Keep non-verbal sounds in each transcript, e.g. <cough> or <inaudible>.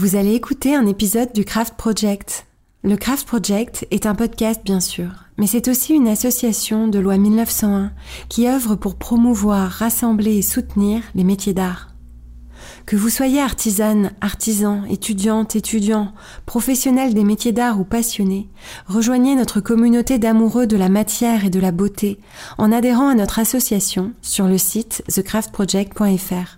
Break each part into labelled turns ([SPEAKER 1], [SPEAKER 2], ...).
[SPEAKER 1] Vous allez écouter un épisode du Craft Project. Le Craft Project est un podcast bien sûr, mais c'est aussi une association de loi 1901 qui œuvre pour promouvoir, rassembler et soutenir les métiers d'art. Que vous soyez artisane, artisan, étudiante, étudiant, professionnel des métiers d'art ou passionné, rejoignez notre communauté d'amoureux de la matière et de la beauté en adhérant à notre association sur le site thecraftproject.fr.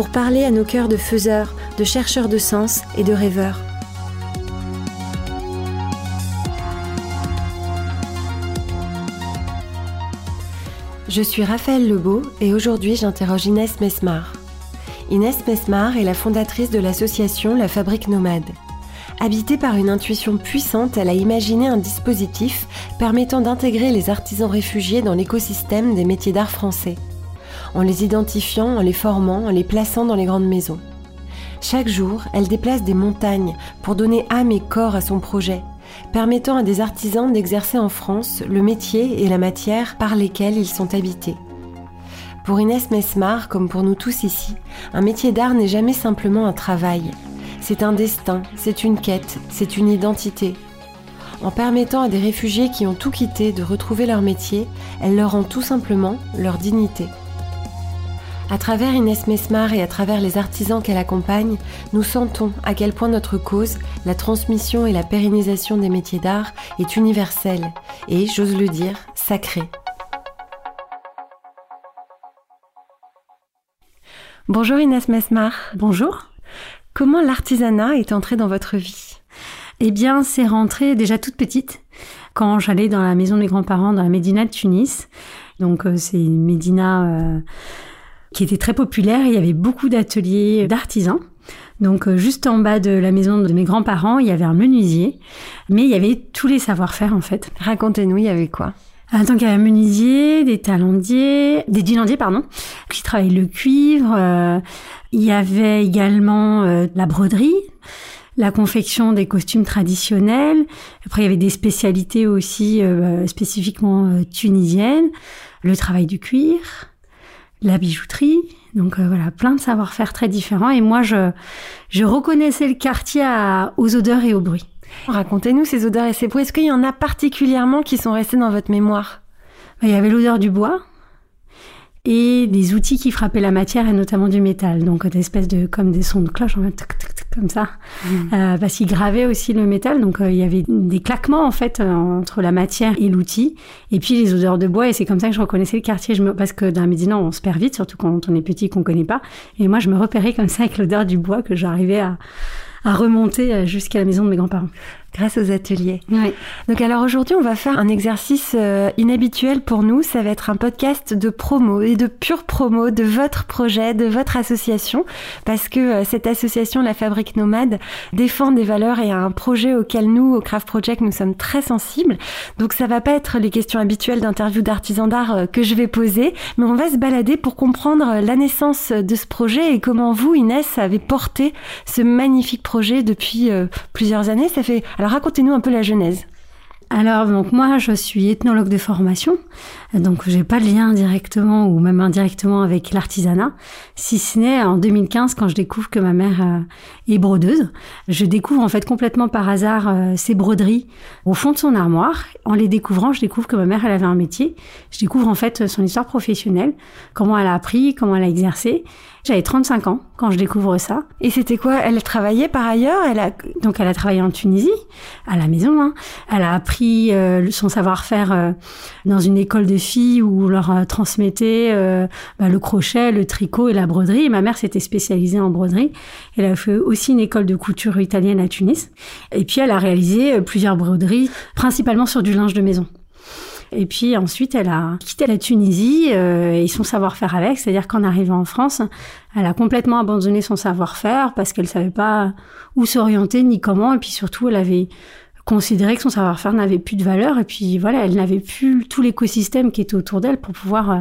[SPEAKER 1] pour parler à nos cœurs de faiseurs, de chercheurs de sens et de rêveurs. Je suis Raphaël Lebeau et aujourd'hui j'interroge Inès Mesmar. Inès Mesmar est la fondatrice de l'association La Fabrique Nomade. Habitée par une intuition puissante, elle a imaginé un dispositif permettant d'intégrer les artisans réfugiés dans l'écosystème des métiers d'art français en les identifiant, en les formant, en les plaçant dans les grandes maisons. Chaque jour, elle déplace des montagnes pour donner âme et corps à son projet, permettant à des artisans d'exercer en France le métier et la matière par lesquels ils sont habités. Pour Inès Mesmar, comme pour nous tous ici, un métier d'art n'est jamais simplement un travail. C'est un destin, c'est une quête, c'est une identité. En permettant à des réfugiés qui ont tout quitté de retrouver leur métier, elle leur rend tout simplement leur dignité. À travers Inès Mesmar et à travers les artisans qu'elle accompagne, nous sentons à quel point notre cause, la transmission et la pérennisation des métiers d'art, est universelle et, j'ose le dire, sacrée. Bonjour Inès Mesmar.
[SPEAKER 2] Bonjour.
[SPEAKER 1] Comment l'artisanat est entré dans votre vie?
[SPEAKER 2] Eh bien, c'est rentré déjà toute petite. Quand j'allais dans la maison de mes grands-parents, dans la Médina de Tunis. Donc, euh, c'est une Médina... Euh, qui était très populaire. Il y avait beaucoup d'ateliers d'artisans. Donc euh, juste en bas de la maison de mes grands-parents, il y avait un menuisier, mais il y avait tous les savoir-faire en fait.
[SPEAKER 1] Racontez-nous, il y avait quoi?
[SPEAKER 2] Ah, donc il y avait un menuisier, des talendiers, des dinandiers pardon, qui travaillaient le cuivre. Euh, il y avait également euh, la broderie, la confection des costumes traditionnels. Après il y avait des spécialités aussi spécifiquement tunisiennes, le travail du cuir la bijouterie. Donc euh, voilà, plein de savoir-faire très différents. Et moi, je, je reconnaissais le quartier aux odeurs et aux bruits.
[SPEAKER 1] Racontez-nous ces odeurs et ces bruits. Est-ce qu'il y en a particulièrement qui sont restés dans votre mémoire?
[SPEAKER 2] Bah, Il y avait l'odeur du bois et des outils qui frappaient la matière et notamment du métal. Donc des espèces de comme des sons de cloche en fait, comme ça, mmh. euh, parce qu'ils gravaient aussi le métal. Donc euh, il y avait des claquements en fait euh, entre la matière et l'outil, et puis les odeurs de bois. Et c'est comme ça que je reconnaissais le quartier. Je me... Parce que dans la Médina, on se perd vite, surtout quand on est petit, qu'on connaît pas. Et moi, je me repérais comme ça avec l'odeur du bois que j'arrivais à à remonter jusqu'à la maison de mes grands-parents
[SPEAKER 1] grâce aux ateliers. Oui. Donc alors aujourd'hui, on va faire un exercice euh, inhabituel pour nous. Ça va être un podcast de promo et de pure promo de votre projet, de votre association, parce que euh, cette association, la Fabrique Nomade, défend des valeurs et a un projet auquel nous, au Craft Project, nous sommes très sensibles. Donc ça va pas être les questions habituelles d'interview d'artisans d'art euh, que je vais poser, mais on va se balader pour comprendre la naissance de ce projet et comment vous, Inès, avez porté ce magnifique projet depuis plusieurs années. Ça fait alors racontez-nous un peu la genèse.
[SPEAKER 2] Alors donc moi je suis ethnologue de formation, donc j'ai pas de lien directement ou même indirectement avec l'artisanat, si ce n'est en 2015 quand je découvre que ma mère euh, est brodeuse. Je découvre en fait complètement par hasard euh, ces broderies au fond de son armoire. En les découvrant, je découvre que ma mère elle avait un métier. Je découvre en fait son histoire professionnelle, comment elle a appris, comment elle a exercé. J'avais 35 ans quand je découvre ça.
[SPEAKER 1] Et c'était quoi? Elle travaillait par ailleurs? Elle a
[SPEAKER 2] donc elle a travaillé en Tunisie à la maison. Hein. Elle a appris euh, son savoir-faire euh, dans une école de filles où on leur euh, transmettait bah, le crochet, le tricot et la broderie. Et ma mère s'était spécialisée en broderie. Elle a fait aussi une école de couture italienne à Tunis. Et puis elle a réalisé plusieurs broderies, principalement sur du linge de maison. Et puis ensuite, elle a quitté la Tunisie et son savoir-faire avec, c'est-à-dire qu'en arrivant en France, elle a complètement abandonné son savoir-faire parce qu'elle savait pas où s'orienter ni comment, et puis surtout, elle avait considérait que son savoir-faire n'avait plus de valeur et puis voilà, elle n'avait plus tout l'écosystème qui était autour d'elle pour pouvoir euh,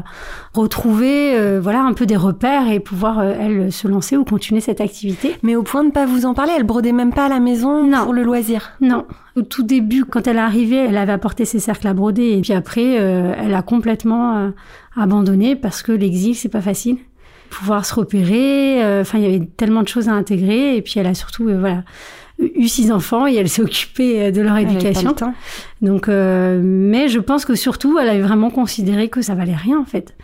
[SPEAKER 2] retrouver euh, voilà un peu des repères et pouvoir euh, elle se lancer ou continuer cette activité.
[SPEAKER 1] Mais au point de pas vous en parler, elle brodait même pas à la maison
[SPEAKER 2] non.
[SPEAKER 1] pour le loisir.
[SPEAKER 2] Non, au tout début quand elle est arrivée, elle avait apporté ses cercles à broder et puis après elle a complètement abandonné parce que l'exil c'est pas facile pouvoir se repérer. Enfin, il y avait tellement de choses à intégrer. Et puis, elle a surtout, voilà, eu six enfants et elle s'est occupée euh, de leur éducation. Donc, euh, mais je pense que surtout, elle avait vraiment considéré que ça valait rien en fait.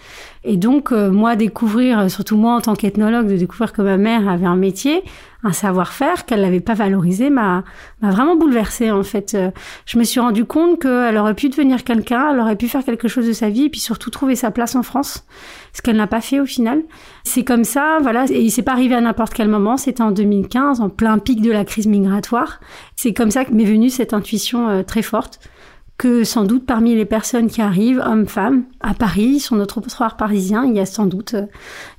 [SPEAKER 2] Et donc, euh, moi, découvrir, surtout moi en tant qu'ethnologue, de découvrir que ma mère avait un métier, un savoir-faire qu'elle n'avait pas valorisé, m'a vraiment bouleversée en fait. Je me suis rendu compte qu'elle aurait pu devenir quelqu'un, elle aurait pu faire quelque chose de sa vie, et puis surtout trouver sa place en France, ce qu'elle n'a pas fait au final. C'est comme ça, voilà. Et il s'est pas arrivé à n'importe quel moment. C'était en 2015, en plein pic de la crise migratoire. C'est comme ça que m'est venue cette intuition euh, très forte que sans doute parmi les personnes qui arrivent, hommes, femmes, à Paris, sur notre trottoir parisien, il y a sans doute euh,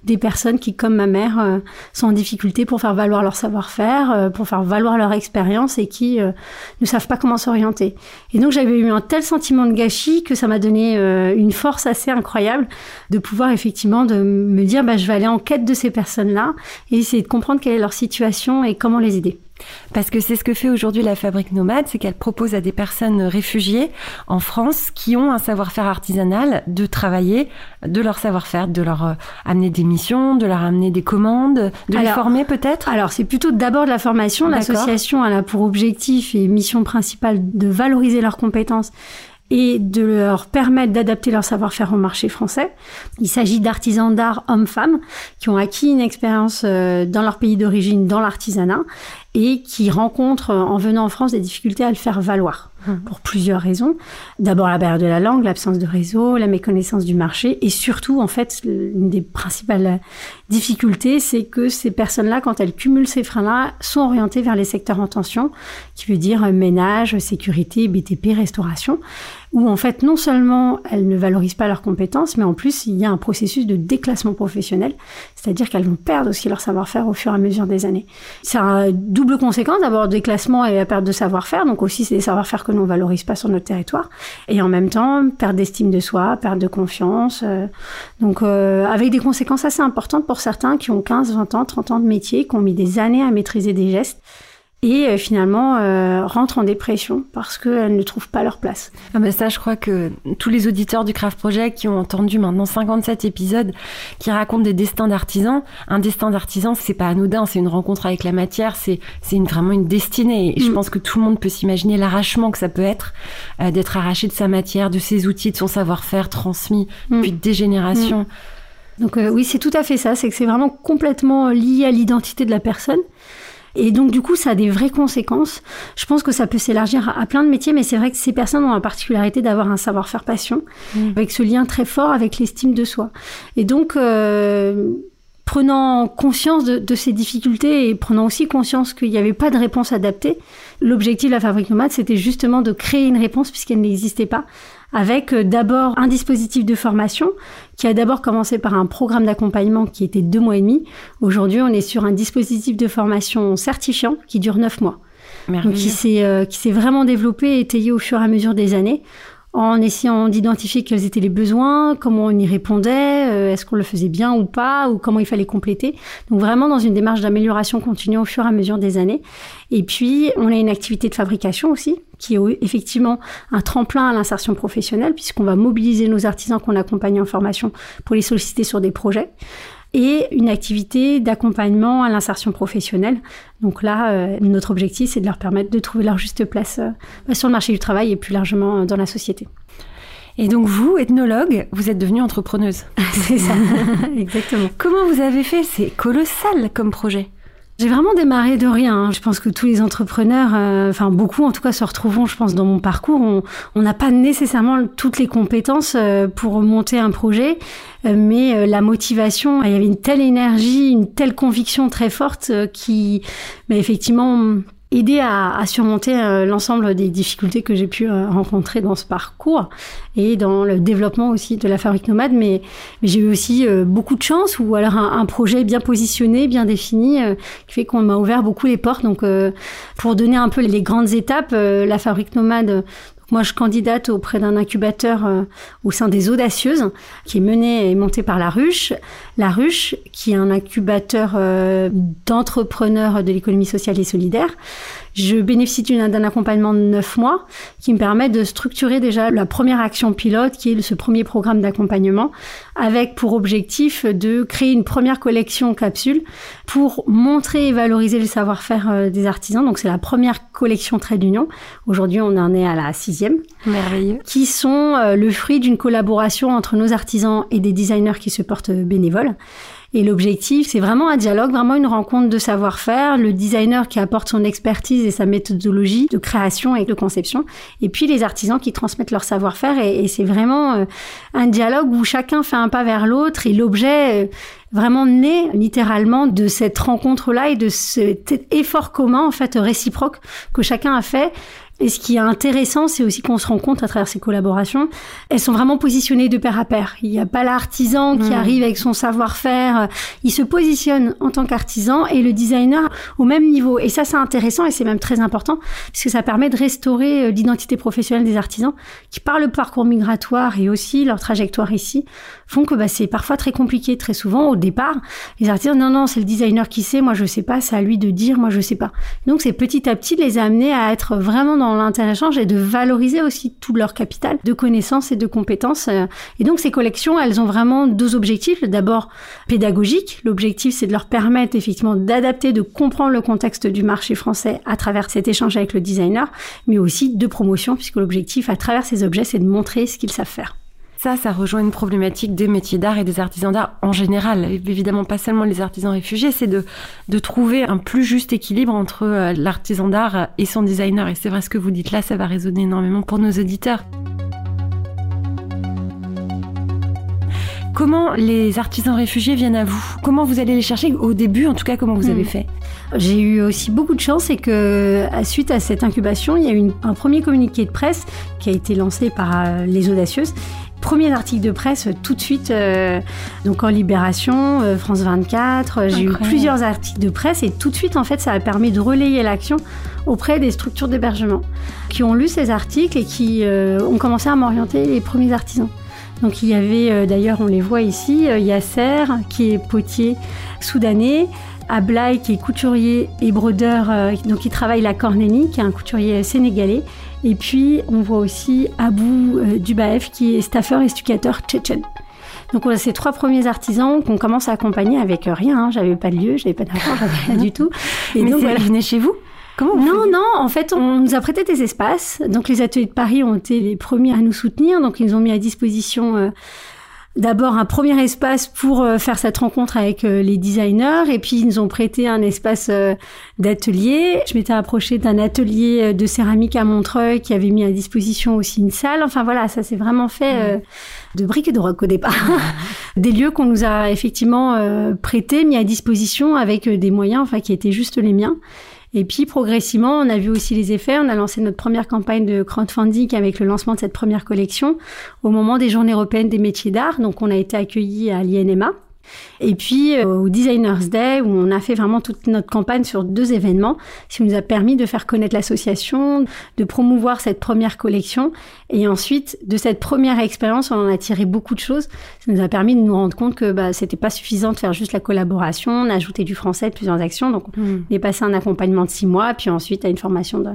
[SPEAKER 2] des personnes qui, comme ma mère, euh, sont en difficulté pour faire valoir leur savoir-faire, euh, pour faire valoir leur expérience et qui ne savent pas comment s'orienter. Et donc j'avais eu un tel sentiment de gâchis que ça m'a donné une force assez incroyable de pouvoir effectivement de me dire bah, je vais aller en quête de ces personnes-là et essayer de comprendre quelle est leur situation et comment les aider.
[SPEAKER 1] Parce que c'est ce que fait aujourd'hui la Fabrique Nomade, c'est qu'elle propose à des personnes réfugiées en France qui ont un savoir-faire artisanal de travailler de leur savoir-faire, de leur euh, amener des missions, de leur amener des commandes, de les former peut-être?
[SPEAKER 2] Alors c'est plutôt d'abord de la formation. L'association a pour objectif et mission principale de valoriser leurs compétences et de leur permettre d'adapter leur savoir-faire au marché français. Il s'agit d'artisans d'art hommes-femmes qui ont acquis une expérience euh, dans leur pays d'origine dans l'artisanat et qui rencontrent en venant en France des difficultés à le faire valoir mmh. pour plusieurs raisons. D'abord la barrière de la langue, l'absence de réseau, la méconnaissance du marché et surtout en fait une des principales difficultés c'est que ces personnes-là quand elles cumulent ces freins-là sont orientées vers les secteurs en tension qui veut dire ménage, sécurité, BTP, restauration où en fait non seulement elles ne valorisent pas leurs compétences, mais en plus il y a un processus de déclassement professionnel, c'est-à-dire qu'elles vont perdre aussi leur savoir-faire au fur et à mesure des années. C'est un double conséquence, d'abord déclassement et la perte de savoir-faire, donc aussi c'est des savoir-faire que l'on valorise pas sur notre territoire, et en même temps perte d'estime de soi, perte de confiance, euh, donc euh, avec des conséquences assez importantes pour certains qui ont 15, 20 ans, 30 ans de métier, qui ont mis des années à maîtriser des gestes et euh, finalement euh, rentrent en dépression parce qu'elles ne trouvent pas leur place.
[SPEAKER 1] Ah bah ça, je crois que tous les auditeurs du Craft Project qui ont entendu maintenant 57 épisodes qui racontent des destins d'artisans, un destin d'artisan, c'est pas anodin, c'est une rencontre avec la matière, c'est c'est vraiment une destinée. Et je mm. pense que tout le monde peut s'imaginer l'arrachement que ça peut être euh, d'être arraché de sa matière, de ses outils, de son savoir-faire transmis mm. depuis des générations.
[SPEAKER 2] Mm. Donc oui, c'est tout à fait ça, c'est que c'est vraiment complètement lié à l'identité de la personne. Et donc, du coup, ça a des vraies conséquences. Je pense que ça peut s'élargir à, plein de métiers, mais c'est vrai que ces personnes ont la particularité d'avoir un savoir-faire passion, mmh. avec ce lien très fort avec l'estime de soi. Et donc, euh, prenant conscience de, ces difficultés et prenant aussi conscience qu'il n'y avait pas de réponse adaptée, l'objectif de la Fabrique Nomade, c'était justement de créer une réponse puisqu'elle n'existait pas avec euh, d'abord un dispositif de formation qui a d'abord commencé par un programme d'accompagnement qui était deux mois et demi. Aujourd'hui, on est sur un dispositif de formation certifiant qui dure neuf mois. Donc, qui s'est euh, qui s'est vraiment développé et étayé au fur et à mesure des années en essayant d'identifier quels étaient les besoins, comment on y répondait, euh, est-ce qu'on le faisait bien ou pas, ou comment il fallait compléter. Donc vraiment dans une démarche d'amélioration continue au fur et à mesure des années. Et puis on a une activité de fabrication aussi, qui est effectivement un tremplin à l'insertion professionnelle, puisqu'on va mobiliser nos artisans qu'on accompagne en formation pour les solliciter sur des projets et une activité d'accompagnement à l'insertion professionnelle. Donc là, euh, notre objectif, c'est de leur permettre de trouver leur juste place euh, sur le marché du travail et plus largement euh, dans la société.
[SPEAKER 1] Et donc vous, ethnologue, vous êtes devenue entrepreneuse. <laughs>
[SPEAKER 2] c'est ça, <laughs> exactement.
[SPEAKER 1] Comment vous avez fait? C'est colossal comme projet.
[SPEAKER 2] J'ai vraiment démarré de rien. Hein. Je pense que tous les entrepreneurs, euh, enfin beaucoup en tout cas, se retrouveront, je pense, dans mon parcours. On n'a pas nécessairement toutes les compétences euh, pour monter un projet, euh, mais la motivation, il y avait une telle énergie, une telle conviction très forte qui, bah, effectivement, aider à, surmonter euh, l'ensemble des difficultés que j'ai pu euh, rencontrer dans ce parcours et dans le développement aussi de la fabrique nomade. Mais, mais j'ai eu aussi euh, beaucoup de chance ou alors un, projet bien positionné, bien défini, qui fait qu'on m'a ouvert beaucoup les portes. Donc, pour donner un peu les grandes étapes, la fabrique nomade moi, je candidate auprès d'un incubateur euh, au sein des Audacieuses, qui est mené et monté par La Ruche. La Ruche, qui est un incubateur euh, d'entrepreneurs de l'économie sociale et solidaire, je bénéficie d'un accompagnement de neuf mois qui me permet de structurer déjà la première action pilote, qui est ce premier programme d'accompagnement, avec pour objectif de créer une première collection capsule pour montrer et valoriser le savoir-faire euh, des artisans. Donc c'est la première collection Trait d'Union. Aujourd'hui, on en est à la sixième.
[SPEAKER 1] Merveilleux.
[SPEAKER 2] Qui sont euh, le fruit d'une collaboration entre nos artisans et des designers qui se portent bénévoles. Et l'objectif, c'est vraiment un dialogue, vraiment une rencontre de savoir-faire, le designer qui apporte son expertise et sa méthodologie de création et de conception, et puis les artisans qui transmettent leur savoir-faire. Et, c'est vraiment euh, un dialogue où chacun fait un pas vers l'autre et l'objet euh, vraiment né littéralement de cette rencontre-là et de cet effort commun, en fait, réciproque que chacun a fait et ce qui est intéressant, c'est aussi qu'on se rend compte à travers ces collaborations, elles sont vraiment positionnées de pair à pair. Il n'y a pas l'artisan qui hmm. arrive avec son savoir-faire. Il se positionne en tant qu'artisan et le designer au même niveau. Et ça, c'est intéressant et c'est même très important parce que ça permet de restaurer euh, l'identité professionnelle des artisans qui, par le parcours migratoire et aussi leur trajectoire ici, font que bah, c'est parfois très compliqué. Très souvent, au départ, les artisans, non, non, c'est le designer qui sait, moi je sais pas, c'est à lui de dire, moi je sais pas. Donc c'est petit à petit de les amener à être vraiment dans l'inter-échange et de valoriser aussi tout leur capital de connaissances et de compétences. Et donc ces collections, elles ont vraiment deux objectifs. D'abord pédagogique. L'objectif, c'est de leur permettre effectivement d'adapter, de comprendre le contexte du marché français à travers cet échange avec le designer, mais aussi de promotion, puisque l'objectif à travers ces objets, c'est de montrer ce qu'ils savent faire.
[SPEAKER 1] Ça, ça rejoint une problématique des métiers d'art et des artisans d'art en général. Évidemment, pas seulement les artisans réfugiés, c'est de, de trouver un plus juste équilibre entre euh, l'artisan d'art et son designer. Et c'est vrai ce que vous dites là, ça va résonner énormément pour nos auditeurs. Comment les artisans réfugiés viennent à vous? Comment vous allez les chercher Au début, en tout cas, comment vous avez hmm. fait?
[SPEAKER 2] J'ai eu aussi beaucoup de chance et que, suite à cette incubation, il y a eu un premier communiqué de presse qui a été lancé par euh, les audacieuses premier article de presse tout de suite, euh, donc en Libération, euh, France 24. J'ai eu plusieurs articles de presse et tout de suite, en fait, ça a permis de relayer l'action auprès des structures d'hébergement qui ont lu ces articles et qui euh, ont commencé à m'orienter les premiers artisans. Donc il y avait, d'ailleurs, on les voit ici, Yasser, qui est potier soudanais, Ablai, qui est couturier et brodeur, donc qui travaille la Cornélie, qui est un couturier sénégalais, et puis, on voit aussi Abou euh, Dubaef, qui est staffeur et stucateur tchétchène. Donc, on a ces trois premiers artisans qu'on commence à accompagner avec rien. Hein. J'avais pas de lieu, j'avais pas d'argent, j'avais rien du tout. <laughs>
[SPEAKER 1] Et Mais donc, voilà. venaient chez vous
[SPEAKER 2] Comment non, non, en fait, on nous a prêté des espaces. Donc, les ateliers de Paris ont été les premiers à nous soutenir. Donc, ils ont mis à disposition euh, d'abord un premier espace pour euh, faire cette rencontre avec euh, les designers et puis ils nous ont prêté un espace euh, d'atelier. Je m'étais approchée d'un atelier de céramique à Montreuil qui avait mis à disposition aussi une salle. Enfin voilà, ça s'est vraiment fait de briques et de roc au départ. <laughs> des lieux qu'on nous a effectivement prêtés, mis à disposition avec des moyens enfin qui étaient juste les miens. Et puis progressivement, on a vu aussi les effets. On a lancé notre première campagne de crowdfunding avec le lancement de cette première collection au moment des Journées européennes des métiers d'art. Donc on a été accueillis à l'INMA et puis euh, au Designers Day, où on a fait vraiment toute notre campagne sur deux événements, ce qui nous a permis de faire connaître l'association, de promouvoir cette première collection. Et ensuite, de cette première expérience, on en a tiré beaucoup de choses. Ça nous a permis de nous rendre compte que bah, c'était pas suffisant de faire juste la collaboration. On a ajouté du français, plusieurs actions. Donc, hmm. on est passé un accompagnement de six mois, puis ensuite à une formation de,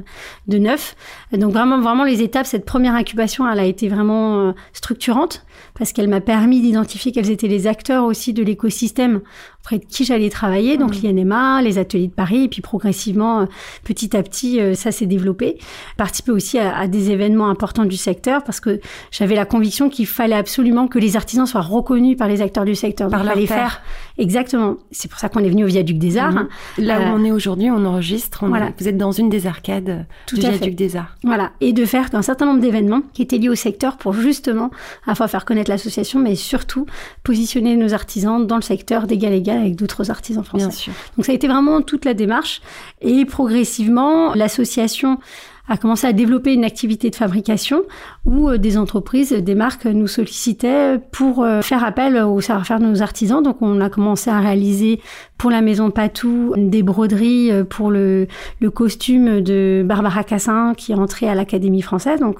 [SPEAKER 2] de neuf. Donc, vraiment, vraiment, les étapes, cette première incubation, elle a été vraiment euh, structurante parce qu'elle m'a permis d'identifier quels étaient les acteurs aussi de l'écosystème auprès de qui j'allais travailler, donc mmh. l'INMA, les ateliers de Paris, et puis progressivement, euh, petit à petit, euh, ça s'est développé. Participer aussi à, des événements importants du secteur, parce que j'avais la conviction qu'il fallait absolument que les artisans soient reconnus par les acteurs du secteur.
[SPEAKER 1] Par leur faire.
[SPEAKER 2] Exactement. C'est pour ça qu'on est venu au Viaduc des Arts. Mmh.
[SPEAKER 1] Là où euh, on est aujourd'hui, on enregistre. voilà. vous êtes dans une des arcades Tout du Viaduc des Arts.
[SPEAKER 2] Voilà. Et de faire un certain nombre d'événements qui étaient liés au secteur pour justement, à la fois faire connaître l'association, mais surtout positionner nos artisans dans le secteur d'égal égal Sénégal avec d'autres artisans français.
[SPEAKER 1] Bien sûr.
[SPEAKER 2] Donc ça a été vraiment toute la démarche. Et progressivement, l'association a commencé à développer une activité de fabrication où euh, des entreprises, des marques nous sollicitaient pour euh, faire appel au savoir-faire de nos artisans. Donc on a commencé à réaliser pour la maison Patou des broderies euh, pour le, le costume de Barbara Cassin qui est entrée à l'Académie française. Donc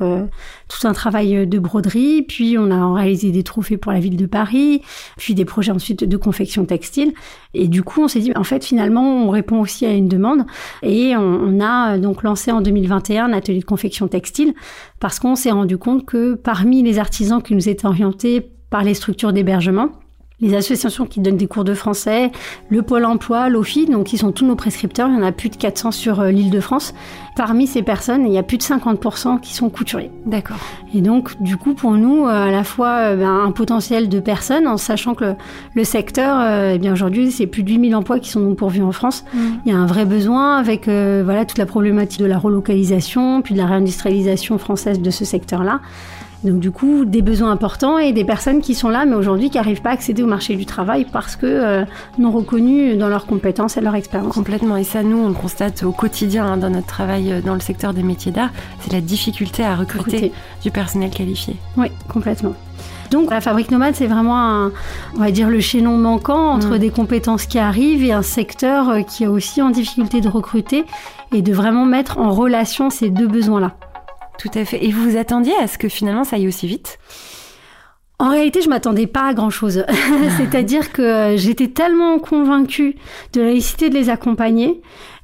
[SPEAKER 2] tout un travail de broderie. Puis on a réalisé des trophées pour la ville de Paris, puis des projets ensuite de confection textile. Et du coup on s'est dit en fait finalement on répond aussi à une demande et on, on a donc lancé en 2021 un atelier de confection textile parce qu'on s'est rendu compte que parmi les artisans qui nous étaient orientés par les structures d'hébergement, les associations qui donnent des cours de français, le Pôle emploi, l'OFI, donc qui sont tous nos prescripteurs, il y en a plus de 400 sur euh, l'île de France. Parmi ces personnes, il y a plus de 50% qui sont couturiers.
[SPEAKER 1] D'accord.
[SPEAKER 2] Et donc, du coup, pour nous, euh, à la fois euh, ben, un potentiel de personnes, en sachant que le, le secteur, eh bien aujourd'hui, c'est plus de 8000 emplois qui sont non pourvus en France.
[SPEAKER 1] Mmh.
[SPEAKER 2] Il y a un vrai besoin avec voilà toute la problématique de la relocalisation, puis de la réindustrialisation française de ce secteur-là. Donc du coup, des besoins importants et des personnes qui sont là, mais aujourd'hui qui n'arrivent pas à accéder au marché du travail parce que euh, non reconnus dans leurs compétences et leur expérience.
[SPEAKER 1] Complètement. Et ça, nous, on le constate au quotidien hein, dans notre travail euh, dans le secteur des métiers d'art, c'est la difficulté à recruter,
[SPEAKER 2] Recruter.
[SPEAKER 1] du personnel qualifié.
[SPEAKER 2] Oui, complètement. Donc la fabrique nomade, c'est vraiment, un, on va dire, le chaînon manquant entre
[SPEAKER 1] Mm.
[SPEAKER 2] des compétences qui arrivent et un secteur euh, qui est aussi en difficulté de recruter et de vraiment mettre en relation ces deux besoins-là.
[SPEAKER 1] Tout à fait. Et vous vous attendiez à ce que finalement ça aille aussi vite?
[SPEAKER 2] En réalité, je m'attendais pas à grand chose. <laughs> C'est-à-dire que euh, j'étais tellement convaincue de la nécessité de les accompagner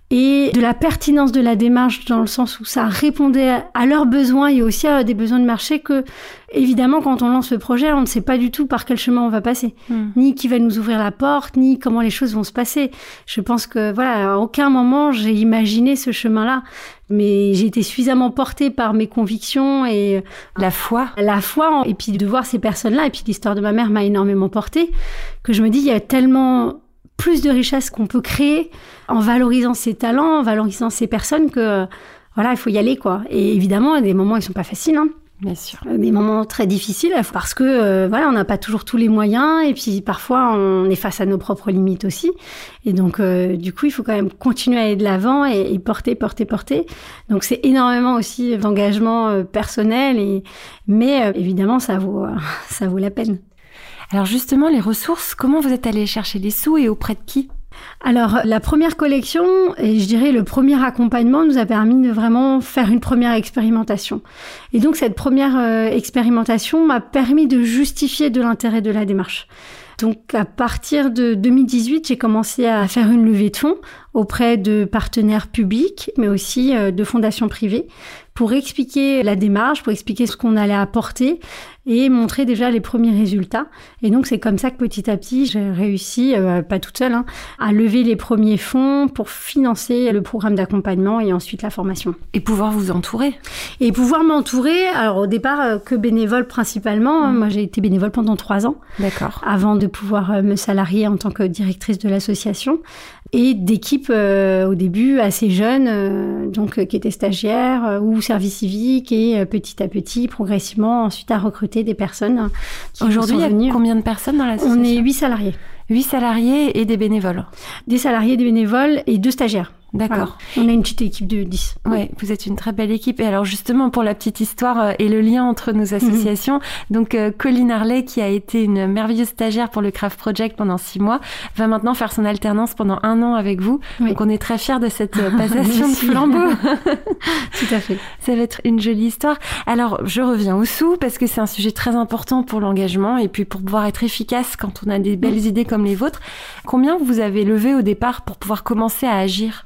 [SPEAKER 2] et de la pertinence de la démarche dans le sens où ça répondait à- leurs besoins et aussi à des besoins de marché que, évidemment, quand on lance le projet, on ne sait pas du tout par quel chemin on va passer, ni qui va nous ouvrir la porte, ni comment les choses vont se passer. Je pense que, voilà, à aucun moment j'ai imaginé ce chemin-là, mais j'ai été suffisamment portée par mes convictions et
[SPEAKER 1] La foi.
[SPEAKER 2] la foi, et puis de voir ces personnes-là, et puis l'histoire de ma mère m'a énormément portée, que je me dis, il y a tellement plus de richesse qu'on peut créer en valorisant ses talents, en valorisant ces personnes que, voilà, il faut y aller, quoi. Et évidemment, il y a des moments, ils sont pas faciles, hein.
[SPEAKER 1] Bien sûr.
[SPEAKER 2] des moments très difficiles, parce que, euh, voilà, on n'a pas toujours tous les moyens, et puis parfois, on est face à nos propres limites aussi. Et donc, euh, du coup, il faut quand même continuer à aller de l'avant et, et porter, porter, porter. Donc, c'est énormément aussi d'engagement euh, personnel, et, mais euh, évidemment, ça vaut, <laughs> ça vaut la peine.
[SPEAKER 1] Alors justement, les ressources, comment vous êtes allé chercher? Les sous et auprès de qui?
[SPEAKER 2] Alors, la première collection, et je dirais le premier accompagnement, nous a permis de vraiment faire une première expérimentation. Et donc, cette première euh, expérimentation m'a permis de justifier de l'intérêt de la démarche. Donc, à partir de 2018, j'ai commencé à faire une levée de fonds auprès de partenaires publics, mais aussi euh, de fondations privées, pour expliquer la démarche, pour expliquer ce qu'on allait apporter et montrer déjà les premiers résultats. Et donc, c'est comme ça que petit à petit, j'ai réussi, euh, pas toute seule, hein, à lever les premiers fonds pour financer le programme d'accompagnement et ensuite la formation.
[SPEAKER 1] Et pouvoir vous entourer
[SPEAKER 2] Et pouvoir m'entourer, alors au départ euh, que bénévole principalement,
[SPEAKER 1] Mhm.
[SPEAKER 2] moi j'ai été bénévole pendant trois ans
[SPEAKER 1] D'accord.
[SPEAKER 2] avant de pouvoir me salarier en tant que directrice de l'association et d'équipes euh, au début assez jeunes, euh, donc euh, qui étaient stagiaires euh, ou service civique et euh, petit à petit, progressivement, ensuite à recruter des personnes qui
[SPEAKER 1] Aujourd'hui, il
[SPEAKER 2] sont
[SPEAKER 1] y a
[SPEAKER 2] venues.
[SPEAKER 1] combien de personnes dans l'association
[SPEAKER 2] On est huit salariés,
[SPEAKER 1] 8 salariés et des bénévoles.
[SPEAKER 2] des salariés, des bénévoles et deux stagiaires.
[SPEAKER 1] D'accord.
[SPEAKER 2] Voilà. On a une petite équipe de 10.
[SPEAKER 1] Ouais, vous êtes une très belle équipe. Et alors justement, pour la petite histoire euh, et le lien entre nos associations, donc euh, Colline Harley, qui a été une merveilleuse stagiaire pour le Craft Project pendant six mois, va maintenant faire son alternance pendant un an avec vous.
[SPEAKER 2] Oui.
[SPEAKER 1] Donc on est très fiers de cette euh, <laughs> passation de flambeau. <laughs> <laughs>
[SPEAKER 2] Tout à fait.
[SPEAKER 1] Ça va être une jolie histoire. Alors, je reviens au sous parce que c'est un sujet très important pour l'engagement et puis pour pouvoir être efficace quand on a des belles idées comme les vôtres. Combien vous avez levé au départ pour pouvoir commencer à agir?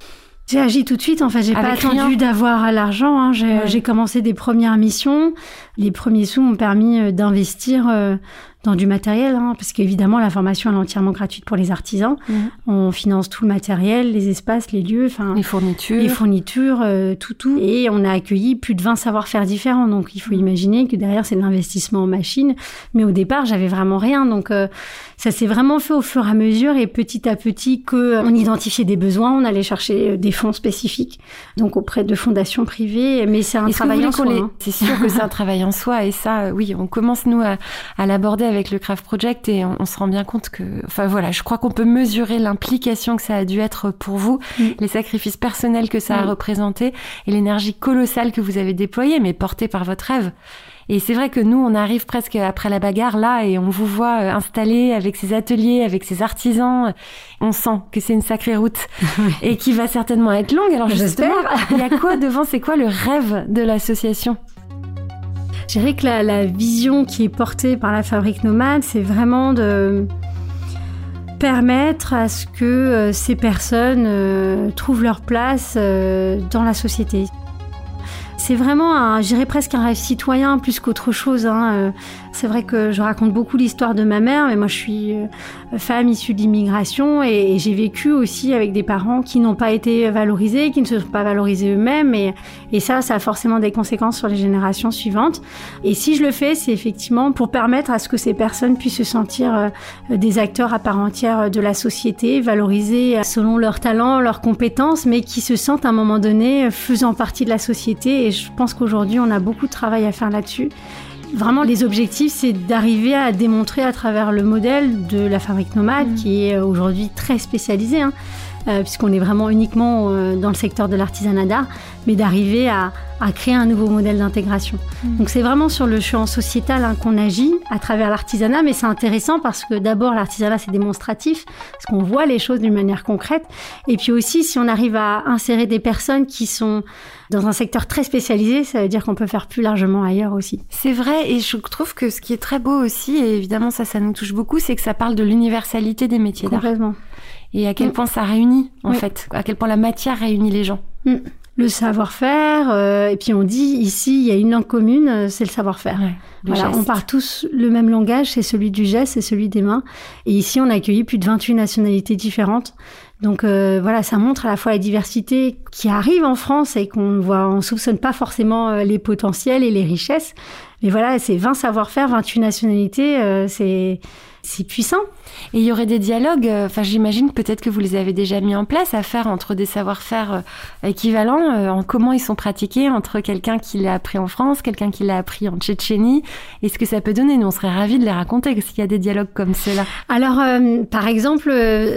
[SPEAKER 2] J'ai agi tout de suite. En fait, j'ai pas attendu d'avoir l'argent. hein. J'ai
[SPEAKER 1] Ouais.
[SPEAKER 2] j'ai commencé des premières missions. Les premiers sous m'ont permis euh, d'investir euh, dans du matériel, hein, parce qu'évidemment, la formation elle est entièrement gratuite pour les artisans. On finance tout le matériel, les espaces, les lieux, enfin
[SPEAKER 1] Les fournitures.
[SPEAKER 2] les fournitures, euh, tout, tout. Et on a accueilli plus de 20 savoir-faire différents. Donc, il faut imaginer que derrière, c'est de l'investissement en machine. Mais au départ, j'avais vraiment rien. Donc, euh, ça s'est vraiment fait au fur et à mesure et petit à petit que euh, on identifiait des besoins, on allait chercher des fonds spécifiques. Donc, auprès de fondations privées. Mais c'est un travail en soi,
[SPEAKER 1] les...
[SPEAKER 2] hein.
[SPEAKER 1] C'est sûr que c'est un <laughs> travail travail en soi. Et ça, oui, on commence nous à, l'aborder avec le Craft Project et on, se rend bien compte que, enfin voilà, je crois qu'on peut mesurer l'implication que ça a dû être pour vous, mm. les sacrifices personnels que ça a mm. représenté et l'énergie colossale que vous avez déployée, mais portée par votre rêve. Et c'est vrai que nous, on arrive presque après la bagarre là et on vous voit euh, installé avec ces ateliers, avec ces artisans. On sent que c'est une sacrée route <laughs> et qui va certainement être longue. Alors justement, il y a quoi devant? C'est quoi le rêve de l'association?
[SPEAKER 2] Je dirais que la, vision qui est portée par la Fabrique Nomade, c'est vraiment de permettre à ce que euh, ces personnes euh, trouvent leur place dans la société. C'est vraiment, j'irais presque un rêve citoyen plus qu'autre chose. Hein. Euh, c'est vrai que je raconte beaucoup l'histoire de ma mère, mais moi je suis euh, femme issue de l'immigration et, j'ai vécu aussi avec des parents qui n'ont pas été valorisés, qui ne se sont pas valorisés eux-mêmes. Et, ça, ça a forcément des conséquences sur les générations suivantes. Et si je le fais, c'est effectivement pour permettre à ce que ces personnes puissent se sentir euh, des acteurs à part entière de la société, valorisés selon leurs talents, leurs compétences, mais qui se sentent à un moment donné faisant partie de la société. Je pense qu'aujourd'hui, on a beaucoup de travail à faire là-dessus. Vraiment, les objectifs, c'est d'arriver à démontrer à travers le modèle de la fabrique nomade, mmh. qui est aujourd'hui très spécialisée, hein, puisqu'on est vraiment uniquement euh, dans le secteur de l'artisanat d'art, mais d'arriver à, créer un nouveau modèle d'intégration. Mmh. Donc c'est vraiment sur le champ sociétal hein, qu'on agit à travers l'artisanat, mais c'est intéressant parce que d'abord l'artisanat c'est démonstratif, parce qu'on voit les choses d'une manière concrète, et puis aussi si on arrive à insérer des personnes qui sont dans un secteur très spécialisé, ça veut dire qu'on peut faire plus largement ailleurs aussi.
[SPEAKER 1] C'est vrai, et je trouve que ce qui est très beau aussi, et évidemment ça, ça nous touche beaucoup, c'est que ça parle de l'universalité des métiers d'art.
[SPEAKER 2] Complètement.
[SPEAKER 1] Et à quel mm. point ça réunit, en fait, à quel point la matière réunit les gens.
[SPEAKER 2] Mm. Le savoir-faire, euh, et puis on dit ici, il y a une langue commune, euh, c'est le savoir-faire. voilà, on parle tous le même langage, c'est celui du geste, c'est celui des mains. Et ici, on a accueilli plus de 28 nationalités différentes. Donc euh, voilà, ça montre à la fois la diversité qui arrive en France et qu'on voit, on soupçonne pas forcément euh, les potentiels et les richesses. Mais voilà, c'est 20 savoir-faire, 28 nationalités, euh, c'est c'est puissant.
[SPEAKER 1] Et il y aurait des dialogues, euh, enfin j'imagine peut-être que vous les avez déjà mis en place à faire entre des savoir-faire euh, équivalents, euh, en comment ils sont pratiqués entre quelqu'un qui l'a appris en France, quelqu'un qui l'a appris en Tchétchénie. Est-ce que ça peut donner? Nous, on serait ravis de les raconter s'il y a des dialogues comme cela.
[SPEAKER 2] Alors, par exemple,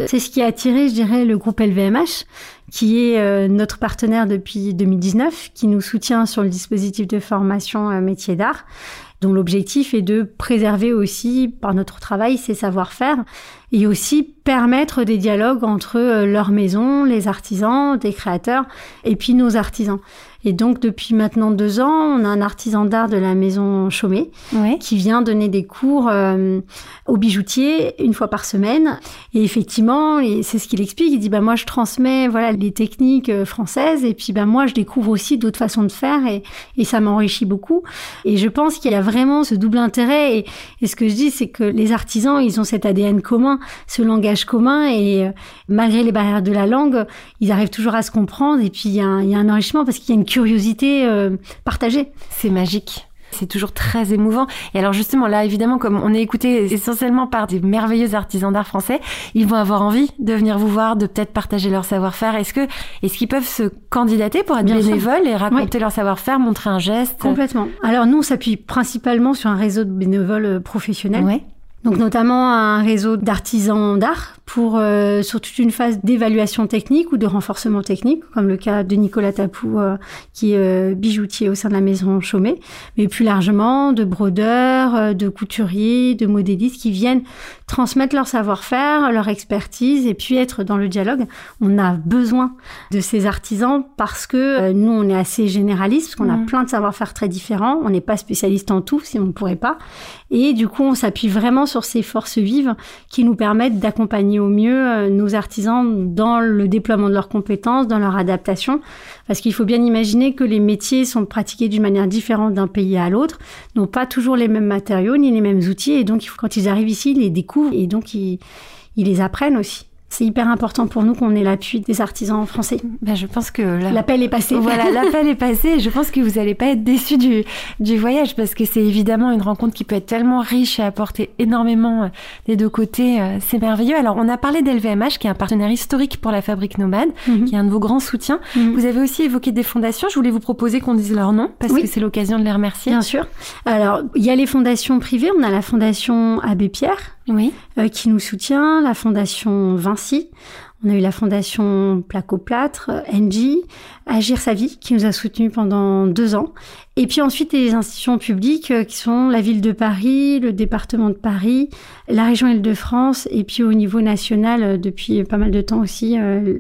[SPEAKER 2] c'est ce qui a attiré, je dirais, le groupe LVMH qui est notre partenaire depuis 2019, qui nous soutient sur le dispositif de formation métier d'art dont l'objectif est de préserver aussi par notre travail ces savoir-faire et aussi permettre des dialogues entre euh, leurs maisons, les artisans, des créateurs et puis nos artisans. Et donc, depuis maintenant deux ans, on a un artisan d'art de la maison Chaumet qui vient donner des cours euh, aux bijoutiers une fois par semaine. Et effectivement, c'est ce qu'il explique. Il dit, bah, moi, je transmets, voilà, les techniques euh, françaises et puis, bah, moi, je découvre aussi d'autres façons de faire et, et ça m'enrichit beaucoup. Et je pense qu'il y a vraiment ce double intérêt. Et, et ce que je dis, c'est que les artisans, ils ont cet ADN commun, ce langage commun et euh, malgré les barrières de la langue, ils arrivent toujours à se comprendre et puis il y, a un, il y a un enrichissement parce qu'il y a une curiosité euh, partagée.
[SPEAKER 1] C'est magique. C'est toujours très émouvant. Et alors justement, là, évidemment, comme on est écouté essentiellement par des merveilleux artisans d'art français, ils vont avoir envie de venir vous voir, de peut-être partager leur savoir-faire. Est-ce que, est-ce qu'ils peuvent se candidater pour être bénévoles et raconter leur savoir-faire, montrer un geste?
[SPEAKER 2] Complètement. Alors nous, on s'appuie principalement sur un réseau de bénévoles euh, professionnels. Ouais. Donc notamment un réseau d'artisans d'art pour euh, sur toute une phase d'évaluation technique ou de renforcement technique, comme le cas de Nicolas Tapou, euh, qui est euh, bijoutier au sein de la maison Chaumet, mais plus largement de brodeurs, de couturiers, de modélistes qui viennent transmettre leur savoir-faire, leur expertise et puis être dans le dialogue. On a besoin de ces artisans parce que nous, on est assez généraliste, parce qu'on a mmh. plein de savoir-faire très différents, on n'est pas spécialiste en tout, si on ne pourrait pas. Et du coup, on s'appuie vraiment sur ces forces vives qui nous permettent d'accompagner au mieux euh, nos artisans dans le déploiement de leurs compétences, dans leur adaptation. Parce qu'il faut bien imaginer que les métiers sont pratiqués d'une manière différente d'un pays à l'autre, n'ont pas toujours les mêmes matériaux ni les mêmes outils. Et donc, quand ils arrivent ici, ils les découvrent et donc ils, ils les apprennent aussi. C'est hyper important pour nous qu'on ait l'appui des artisans français.
[SPEAKER 1] Ben, je pense que
[SPEAKER 2] l'appel est passé.
[SPEAKER 1] Voilà, <laughs> l'appel est passé. Je pense que vous n'allez pas être déçus du, du voyage parce que c'est évidemment une rencontre qui peut être tellement riche et apporter énormément euh, des deux côtés. Euh, c'est merveilleux. Alors, on a parlé d'LVMH qui est un partenaire historique pour la Fabrique Nomade, mhm. qui est un de vos grands soutiens. Mhm. Vous avez aussi évoqué des fondations. Je voulais vous proposer qu'on dise leur nom parce que c'est l'occasion de les remercier.
[SPEAKER 2] Bien sûr. Alors, il y a les fondations privées. On a la fondation Abbé Pierre
[SPEAKER 1] oui.
[SPEAKER 2] Euh, qui nous soutient, la fondation Vinci. On a eu la fondation Placoplâtre, Engie, Agir sa vie, qui nous a soutenus pendant deux ans. Et puis ensuite, les institutions publiques euh, qui sont la ville de Paris, le département de Paris, la région Île-de-France, et puis au niveau national, euh, depuis pas mal de temps aussi, euh,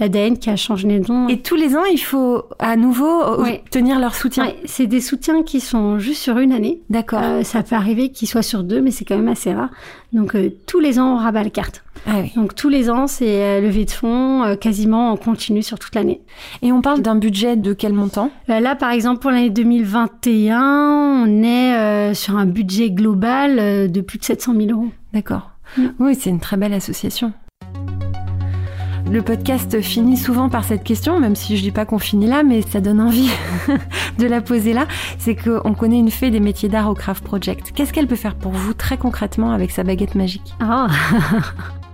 [SPEAKER 2] l'ADN qui a changé de nom.
[SPEAKER 1] Et tous les ans, il faut à nouveau tenir leur soutien.
[SPEAKER 2] c'est des soutiens qui sont juste sur une année.
[SPEAKER 1] D'accord.
[SPEAKER 2] ça peut arriver qu'ils soient sur deux, mais c'est quand même assez rare. Donc tous les ans, on rabat la carte.
[SPEAKER 1] Ah oui.
[SPEAKER 2] Donc tous les ans, c'est levé de fonds quasiment en continu sur toute l'année.
[SPEAKER 1] Et on parle d'un budget de quel montant?
[SPEAKER 2] Là, par exemple, pour l'année 2000 2021, on est euh, sur un budget global euh, de plus de 700 000 euros.
[SPEAKER 1] D'accord. Mm. Oui, c'est une très belle association. Le podcast finit souvent par cette question, même si je dis pas qu'on finit là, mais ça donne envie <laughs> de la poser là. C'est qu'on connaît une fée des métiers d'art au Craft Project. Qu'est-ce qu'elle peut faire pour vous très concrètement avec sa baguette magique?
[SPEAKER 2] Ah <laughs>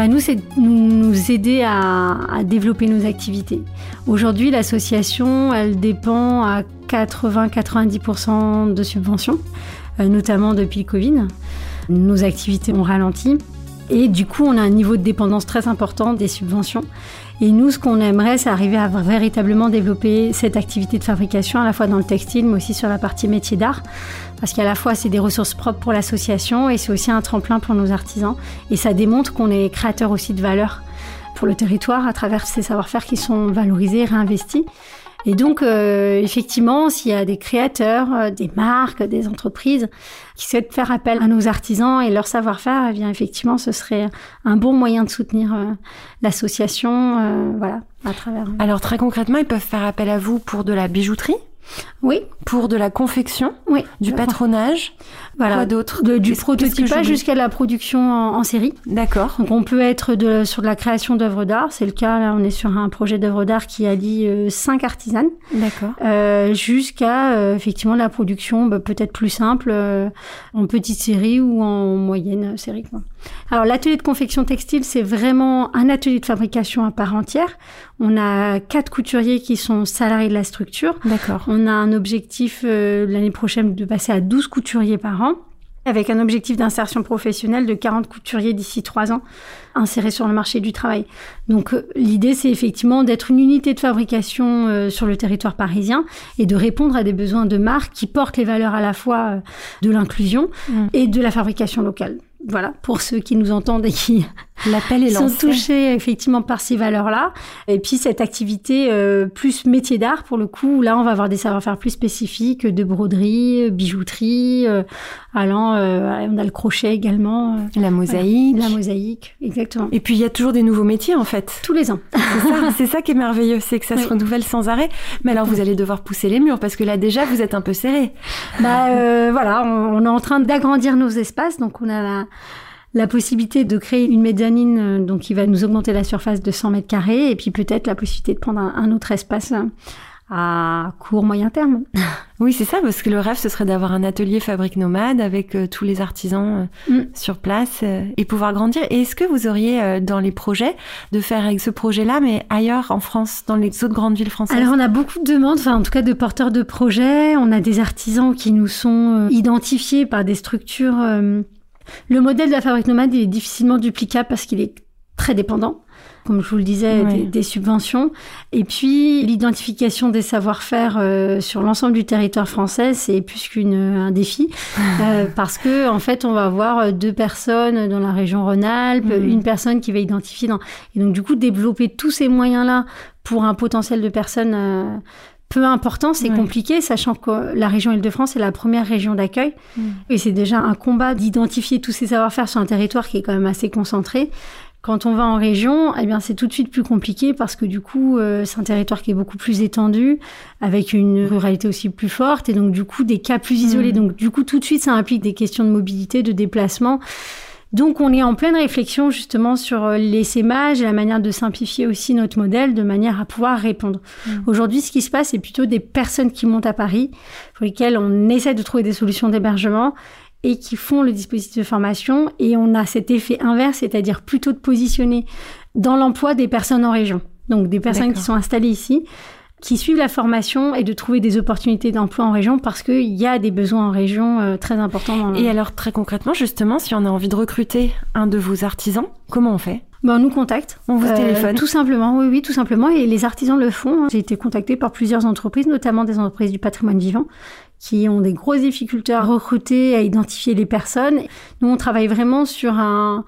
[SPEAKER 2] bah, nous, c'est nous aider à, développer nos activités. Aujourd'hui, l'association, elle dépend à 80-90% de subventions, euh, notamment depuis le Covid. Nos activités ont ralenti et du coup, on a un niveau de dépendance très important des subventions. Et nous, ce qu'on aimerait, c'est arriver à véritablement développer cette activité de fabrication, à la fois dans le textile, mais aussi sur la partie métier d'art. Parce qu'à la fois, c'est des ressources propres pour l'association et c'est aussi un tremplin pour nos artisans. Et ça démontre qu'on est créateur aussi de valeur pour le territoire à travers ces savoir-faire qui sont valorisés, réinvestis. Et donc, euh, effectivement, s'il y a des créateurs, euh, des marques, des entreprises qui souhaitent faire appel à nos artisans et leur savoir-faire, eh bien, effectivement, ce serait un bon moyen de soutenir euh, l'association, voilà, à travers.
[SPEAKER 1] Alors, très concrètement, ils peuvent faire appel à vous pour de la bijouterie?
[SPEAKER 2] Oui.
[SPEAKER 1] Pour de la confection
[SPEAKER 2] Oui.
[SPEAKER 1] Du patronage
[SPEAKER 2] Voilà.
[SPEAKER 1] Quoi d'autre
[SPEAKER 2] Du prototypage jusqu'à la production en, série.
[SPEAKER 1] D'accord.
[SPEAKER 2] Donc on peut être de, sur de la création d'œuvres d'art. C'est le cas, là on est sur un projet d'œuvres d'art qui allie euh, cinq artisanes.
[SPEAKER 1] D'accord.
[SPEAKER 2] Euh, jusqu'à euh, effectivement la production bah, peut-être plus simple en petite série ou en moyenne série. Quoi. Alors l'atelier de confection textile, c'est vraiment un atelier de fabrication à part entière. On a quatre couturiers qui sont salariés de la structure.
[SPEAKER 1] D'accord.
[SPEAKER 2] On a un objectif euh, l'année prochaine de passer à 12 couturiers par an avec un objectif d'insertion professionnelle de 40 couturiers d'ici 3 ans insérés sur le marché du travail. Donc euh, l'idée c'est effectivement d'être une unité de fabrication euh, sur le territoire parisien et de répondre à des besoins de marques qui portent les valeurs à la fois de l'inclusion mmh. et de la fabrication locale voilà, pour ceux qui nous entendent et qui <laughs> sont touchés effectivement par ces valeurs-là. Et puis cette activité euh, plus métier d'art, pour le coup, là on va avoir des savoir-faire plus spécifiques de broderie, bijouterie, euh, allant, euh, on a le crochet également.
[SPEAKER 1] la mosaïque.
[SPEAKER 2] La mosaïque, exactement.
[SPEAKER 1] Et puis il y a toujours des nouveaux métiers en fait.
[SPEAKER 2] Tous les ans.
[SPEAKER 1] C'est ça, <laughs> qui est merveilleux, c'est que ça se renouvelle sans arrêt. Mais alors vous allez devoir pousser les murs parce que là déjà vous êtes un peu serré.
[SPEAKER 2] Bah voilà, on, on est en train d'agrandir nos espaces, donc on a la la possibilité de créer une mezzanine euh, donc qui va nous augmenter la surface de 100 mètres carrés et puis peut-être la possibilité de prendre un, autre espace euh, à court moyen terme. <laughs>
[SPEAKER 1] Oui, c'est ça, parce que le rêve, ce serait d'avoir un atelier fabrique nomade avec euh, tous les artisans mm. sur place et pouvoir grandir. Et est-ce que vous auriez dans les projets de faire avec ce projet-là, mais ailleurs en France, dans les autres grandes villes françaises?
[SPEAKER 2] Alors, on a beaucoup de demandes, enfin, en tout cas de porteurs de projets. On a des artisans qui nous sont identifiés par des structures le modèle de la fabrique nomade est difficilement duplicable parce qu'il est très dépendant, comme je vous le disais, des, subventions. Et puis, l'identification des savoir-faire euh, sur l'ensemble du territoire français, c'est plus qu'un défi, <laughs> euh, parce que en fait, on va avoir deux personnes dans la région Rhône-Alpes, mm. une personne qui va identifier. Dans... Et donc, du coup, développer tous ces moyens-là pour un potentiel de personnes euh, peu important, c'est compliqué, sachant que la région Île-de-France est la première région d'accueil. Mm. Et c'est déjà un combat d'identifier tous ces savoir-faire sur un territoire qui est quand même assez concentré. Quand on va en région, eh bien c'est tout de suite plus compliqué parce que du coup euh, c'est un territoire qui est beaucoup plus étendu, avec une ruralité aussi plus forte et donc du coup des cas plus isolés. Mm. Donc du coup tout de suite ça implique des questions de mobilité, de déplacement Donc on est en pleine réflexion justement sur euh, l'essaimage et la manière de simplifier aussi notre modèle de manière à pouvoir répondre. Mmh. Aujourd'hui, ce qui se passe, c'est plutôt des personnes qui montent à Paris, pour lesquelles on essaie de trouver des solutions d'hébergement et qui font le dispositif de formation. Et on a cet effet inverse, c'est-à-dire plutôt de positionner dans l'emploi des personnes en région. Donc des personnes qui sont installées ici qui suivent la formation et de trouver des opportunités d'emploi en région parce qu'il y a des besoins en région euh, très importants.
[SPEAKER 1] Et alors très concrètement, justement, si on a envie de recruter un de vos artisans, comment on fait?
[SPEAKER 2] Ben, on nous contacte.
[SPEAKER 1] On vous euh, téléphone
[SPEAKER 2] Tout simplement, oui, oui, tout simplement. Et les artisans le font. J'ai été contactée par plusieurs entreprises, notamment des entreprises du patrimoine vivant, qui ont des grosses difficultés à recruter, à identifier les personnes. Nous, on travaille vraiment sur un...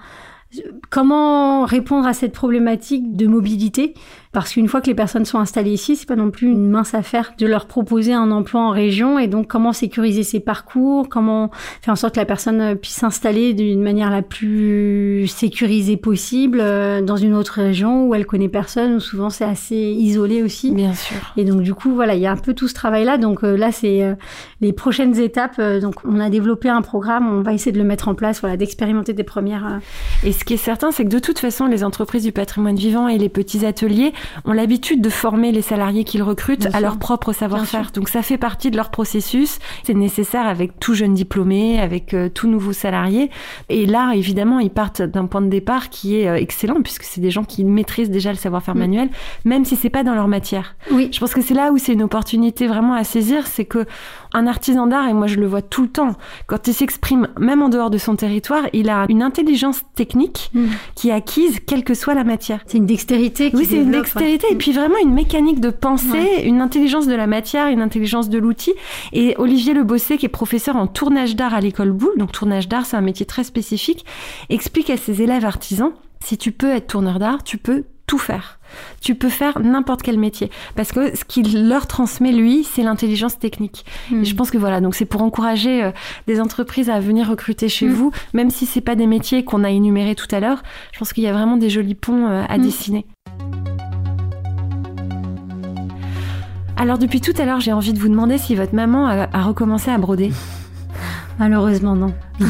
[SPEAKER 2] Comment répondre à cette problématique de mobilité parce qu'une fois que les personnes sont installées ici, c'est pas non plus une mince affaire de leur proposer un emploi en région. Et donc, comment sécuriser ses parcours, comment faire en sorte que la personne puisse s'installer d'une manière la plus sécurisée possible euh, dans une autre région où elle connaît personne, où souvent c'est assez isolé aussi.
[SPEAKER 1] Bien sûr.
[SPEAKER 2] Et donc, du coup, voilà, il y a un peu tout ce travail-là. Donc euh, là, c'est euh, les prochaines étapes. donc, on a développé un programme, on va essayer de le mettre en place, voilà, d'expérimenter des premières.
[SPEAKER 1] Et ce qui est certain, c'est que de toute façon, les entreprises du patrimoine vivant et les petits ateliers ont l'habitude de former les salariés qu'ils recrutent à leur propre savoir-faire. Donc ça fait partie de leur processus. C'est nécessaire avec tout jeune diplômé, avec euh, tout nouveau salarié. Et là, évidemment, ils partent d'un point de départ qui est euh, excellent puisque c'est des gens qui maîtrisent déjà le savoir-faire mm. manuel, même si c'est pas dans leur matière.
[SPEAKER 2] Oui.
[SPEAKER 1] Je pense que c'est là où c'est une opportunité vraiment à saisir, c'est que un artisan d'art, et moi je le vois tout le temps, quand il s'exprime, même en dehors de son territoire, il a une intelligence technique mm. qui est acquise, quelle que soit la matière.
[SPEAKER 2] C'est une dextérité.
[SPEAKER 1] Qui oui, c'est une dextérité, et puis vraiment une mécanique de pensée, une intelligence de la matière, une intelligence de l'outil. Et Olivier Le Bossé, qui est professeur en tournage d'art à l'école Boulle, donc tournage d'art, c'est un métier très spécifique, explique à ses élèves artisans si tu peux être tourneur d'art, tu peux tout faire. Tu peux faire n'importe quel métier parce que ce qu'il leur transmet lui, c'est l'intelligence technique. Hmm. Et je pense que voilà, donc c'est pour encourager euh, des entreprises à venir recruter chez hmm. vous, même si c'est pas des métiers qu'on a énumérés tout à l'heure. Je pense qu'il y a vraiment des jolis ponts euh, à hmm. dessiner. Alors depuis tout à l'heure, j'ai envie de vous demander si votre maman a recommencé à broder.
[SPEAKER 2] Malheureusement, non. <laughs>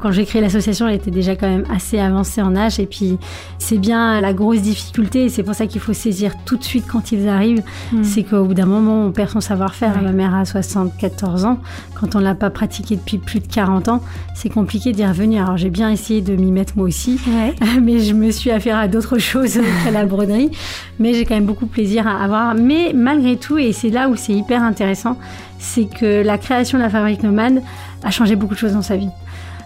[SPEAKER 2] quand j'ai créé l'association, elle était déjà quand même assez avancée en âge. Et puis, c'est bien la grosse difficulté. Et c'est pour ça qu'il faut saisir tout de suite quand ils arrivent. Hmm. C'est qu'au bout d'un moment, on perd son savoir-faire. Ma mère a 74 ans. Quand on ne l'a pas pratiqué depuis plus de 40 ans, c'est compliqué d'y revenir. Alors, j'ai bien essayé de m'y mettre moi aussi. <laughs> Mais je me suis affaire à d'autres choses <laughs> qu'à la broderie. Mais j'ai quand même beaucoup de plaisir à avoir. Mais malgré tout, et c'est là où c'est hyper intéressant, c'est que la création de la fabrique nomade a changé beaucoup de choses dans sa vie.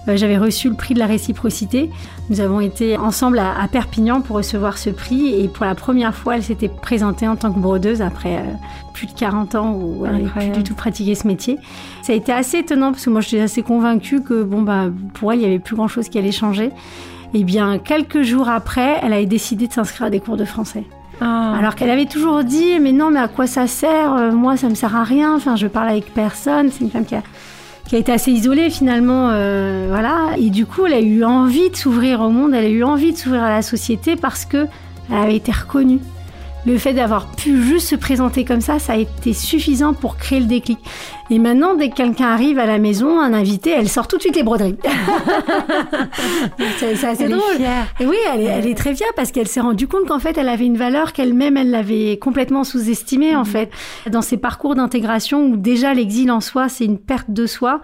[SPEAKER 2] Euh, j'avais reçu le prix de la réciprocité. Nous avons été ensemble à, Perpignan pour recevoir ce prix et pour la première fois, elle s'était présentée en tant que brodeuse après euh, plus de 40 ans où elle n'avait plus du tout pratiqué ce métier. Ça a été assez étonnant parce que moi, j'étais assez convaincue que bon, bah, pour elle, il n'y avait plus grand-chose qui allait changer. Et eh bien, quelques jours après, elle avait décidé de s'inscrire à des cours de français. Ah. Alors qu'elle avait toujours dit, mais non, mais à quoi ça sert euh, Moi, ça me sert à rien. Enfin, je parle avec personne. C'est une femme qui a été assez isolée finalement, euh, voilà. Et du coup, elle a eu envie de s'ouvrir au monde, elle a eu envie de s'ouvrir à la société parce que elle avait été reconnue le fait d'avoir pu juste se présenter comme ça, ça a été suffisant pour créer le déclic. Et maintenant, dès que quelqu'un arrive à la maison, un invité, elle sort tout de suite les broderies. <laughs> c'est assez drôle. Et oui, elle est, elle est, très fière parce qu'elle s'est rendue compte qu'en fait, elle avait une valeur qu'elle-même, elle l'avait complètement sous-estimée, en mhm. fait. Dans ses parcours d'intégration où déjà l'exil en soi, c'est une perte de soi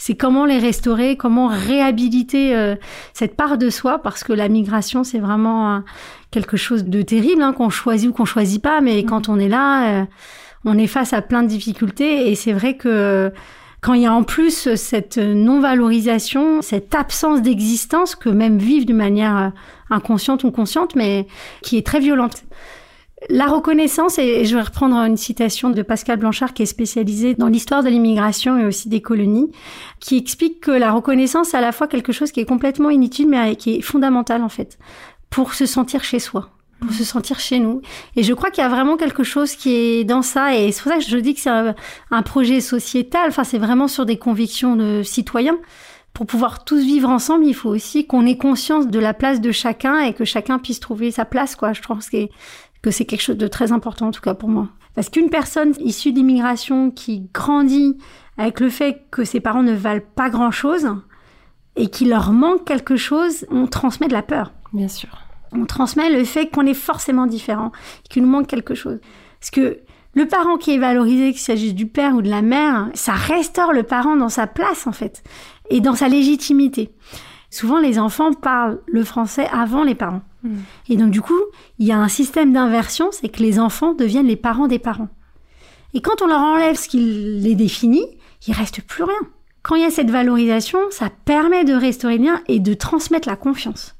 [SPEAKER 2] c'est comment les restaurer, comment réhabiliter euh, cette part de soi, parce que la migration, c'est vraiment quelque chose de terrible, hein, qu'on choisit ou qu'on choisit pas, mais quand on est là, euh, on est face à plein de difficultés, et c'est vrai que quand il y a en plus cette non-valorisation, cette absence d'existence que même vivent d'une manière euh, inconsciente ou consciente, mais qui est très violente. La reconnaissance, et je vais reprendre une citation de Pascal Blanchard qui est spécialisé dans l'histoire de l'immigration et aussi des colonies, qui explique que la reconnaissance est à la fois quelque chose qui est complètement inutile mais qui est fondamental en fait, pour se sentir chez soi pour se sentir chez nous. Et je crois qu'il y a vraiment quelque chose qui est dans ça. Et c'est pour ça que je dis que c'est un, projet sociétal. Enfin, c'est vraiment sur des convictions de citoyens. Pour pouvoir tous vivre ensemble, il faut aussi qu'on ait conscience de la place de chacun et que chacun puisse trouver sa place, quoi. Je pense que que c'est quelque chose de très important, en tout cas pour moi. Parce qu'une personne issue d'immigration qui grandit avec le fait que ses parents ne valent pas grand-chose, et qu'il leur manque quelque chose, on transmet de la peur.
[SPEAKER 1] Bien sûr.
[SPEAKER 2] On transmet le fait qu'on est forcément différent, qu'il nous manque quelque chose. Parce que le parent qui est valorisé, qu'il s'agisse du père ou de la mère, ça restaure le parent dans sa place en fait et dans sa légitimité. Souvent, les enfants parlent le français avant les parents. Hmm. Et donc, du coup, il y a un système d'inversion, c'est que les enfants deviennent les parents des parents. Et quand on leur enlève ce qui les définit, il reste plus rien. Quand il y a cette valorisation, ça permet de restaurer le lien et de transmettre la confiance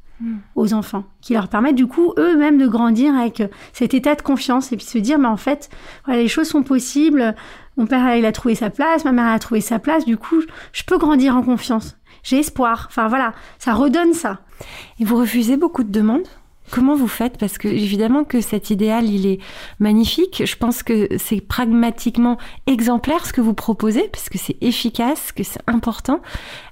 [SPEAKER 2] aux enfants, qui leur permettent du coup eux-mêmes de grandir avec cet état de confiance et puis se dire, mais en fait, voilà, les choses sont possibles. Mon père, il a trouvé sa place, ma mère a trouvé sa place. Du coup, je peux grandir en confiance. J'ai espoir. Enfin voilà, ça redonne ça.
[SPEAKER 1] Et vous refusez beaucoup de demandes? Comment vous faites? Parce que évidemment que cet idéal, il est magnifique. Je pense que c'est pragmatiquement exemplaire ce que vous proposez, parce que c'est efficace, que c'est important.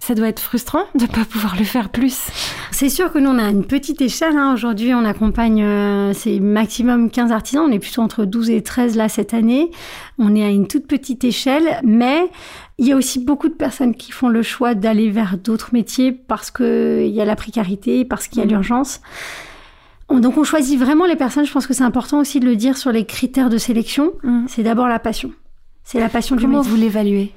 [SPEAKER 1] Ça doit être frustrant de ne pas pouvoir le faire plus.
[SPEAKER 2] C'est sûr que nous, on a une petite échelle. Hein. Aujourd'hui, on accompagne, euh, c'est maximum 15 artisans. On est plutôt entre 12 et 13 là cette année. On est à une toute petite échelle, mais il y a aussi beaucoup de personnes qui font le choix d'aller vers d'autres métiers parce qu'il y a la précarité, parce qu'il y a mmh. Donc on choisit vraiment les personnes, je pense que c'est important aussi de le dire sur les critères de sélection, mm. c'est d'abord la passion. C'est la passion
[SPEAKER 1] du
[SPEAKER 2] métier.
[SPEAKER 1] Comment vous l'évaluez?